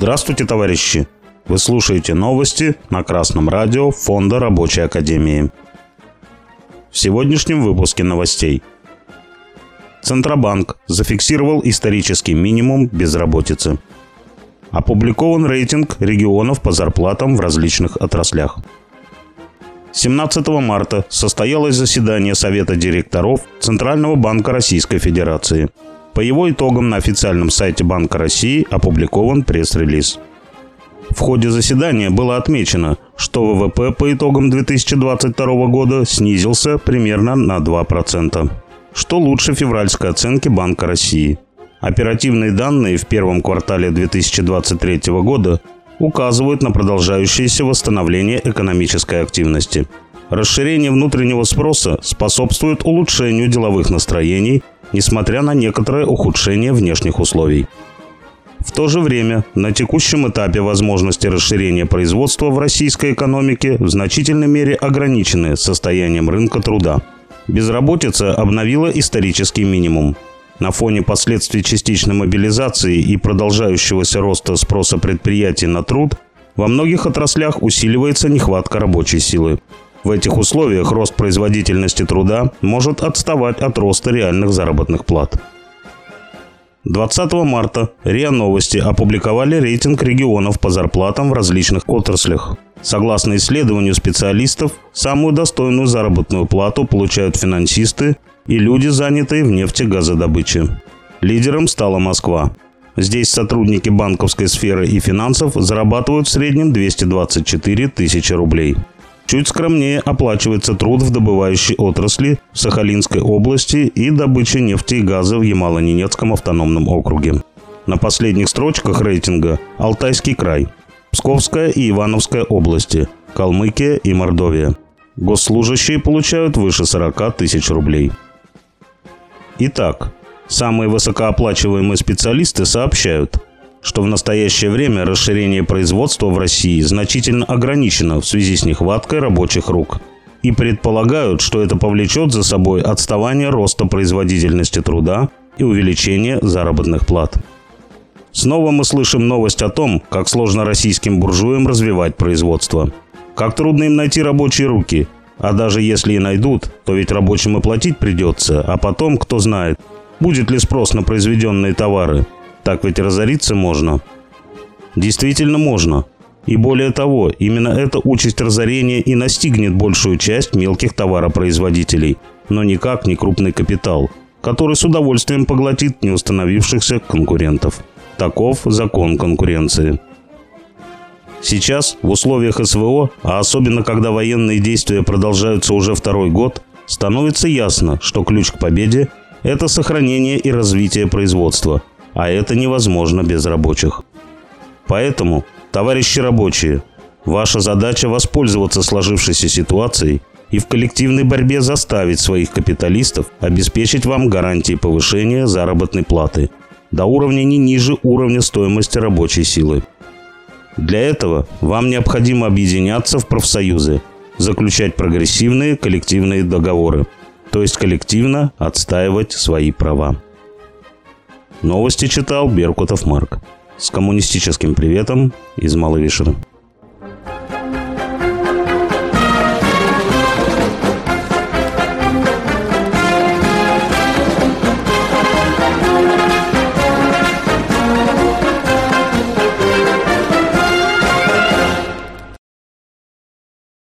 Здравствуйте, товарищи! Вы слушаете новости на Красном радио Фонда Рабочей Академии. В сегодняшнем выпуске новостей. Центробанк зафиксировал исторический минимум безработицы. Опубликован рейтинг регионов по зарплатам в различных отраслях. 17 марта состоялось заседание Совета директоров Центрального банка Российской Федерации. По его итогам на официальном сайте Банка России опубликован пресс-релиз. В ходе заседания было отмечено, что ВВП по итогам 2022 года снизился примерно на 2%, что лучше февральской оценки Банка России. Оперативные данные в первом квартале 2023 года указывают на продолжающееся восстановление экономической активности. Расширение внутреннего спроса способствует улучшению деловых настроений, несмотря на некоторое ухудшение внешних условий. В то же время, на текущем этапе возможности расширения производства в российской экономике в значительной мере ограничены состоянием рынка труда. Безработица обновила исторический минимум. На фоне последствий частичной мобилизации и продолжающегося роста спроса предприятий на труд во многих отраслях усиливается нехватка рабочей силы. В этих условиях рост производительности труда может отставать от роста реальных заработных плат. 20 марта РИА Новости опубликовали рейтинг регионов по зарплатам в различных отраслях. Согласно исследованию специалистов, самую достойную заработную плату получают финансисты и люди, занятые в нефтегазодобыче. Лидером стала Москва. Здесь сотрудники банковской сферы и финансов зарабатывают в среднем 224 тысячи рублей. Чуть скромнее оплачивается труд в добывающей отрасли в Сахалинской области и добыче нефти и газа в Ямало-Ненецком автономном округе. На последних строчках рейтинга Алтайский край, Псковская и Ивановская области, Калмыкия и Мордовия. Госслужащие получают выше 40 тысяч рублей. Итак, самые высокооплачиваемые специалисты сообщают – что в настоящее время расширение производства в России значительно ограничено в связи с нехваткой рабочих рук и предполагают, что это повлечет за собой отставание роста производительности труда и увеличение заработных плат. Снова мы слышим новость о том, как сложно российским буржуям развивать производство. Как трудно им найти рабочие руки. А даже если и найдут, то ведь рабочим и платить придется, а потом, кто знает, будет ли спрос на произведенные товары – так ведь разориться можно. Действительно можно. И более того, именно эта участь разорения и настигнет большую часть мелких товаропроизводителей, но никак не крупный капитал, который с удовольствием поглотит неустановившихся конкурентов. Таков закон конкуренции. Сейчас, в условиях СВО, а особенно когда военные действия продолжаются уже второй год, становится ясно, что ключ к победе – это сохранение и развитие производства – а это невозможно без рабочих. Поэтому, товарищи рабочие, ваша задача воспользоваться сложившейся ситуацией и в коллективной борьбе заставить своих капиталистов обеспечить вам гарантии повышения заработной платы до уровня не ниже уровня стоимости рабочей силы. Для этого вам необходимо объединяться в профсоюзы, заключать прогрессивные коллективные договоры, то есть коллективно отстаивать свои права. Новости читал Беркутов Марк. С коммунистическим приветом из Маловишера.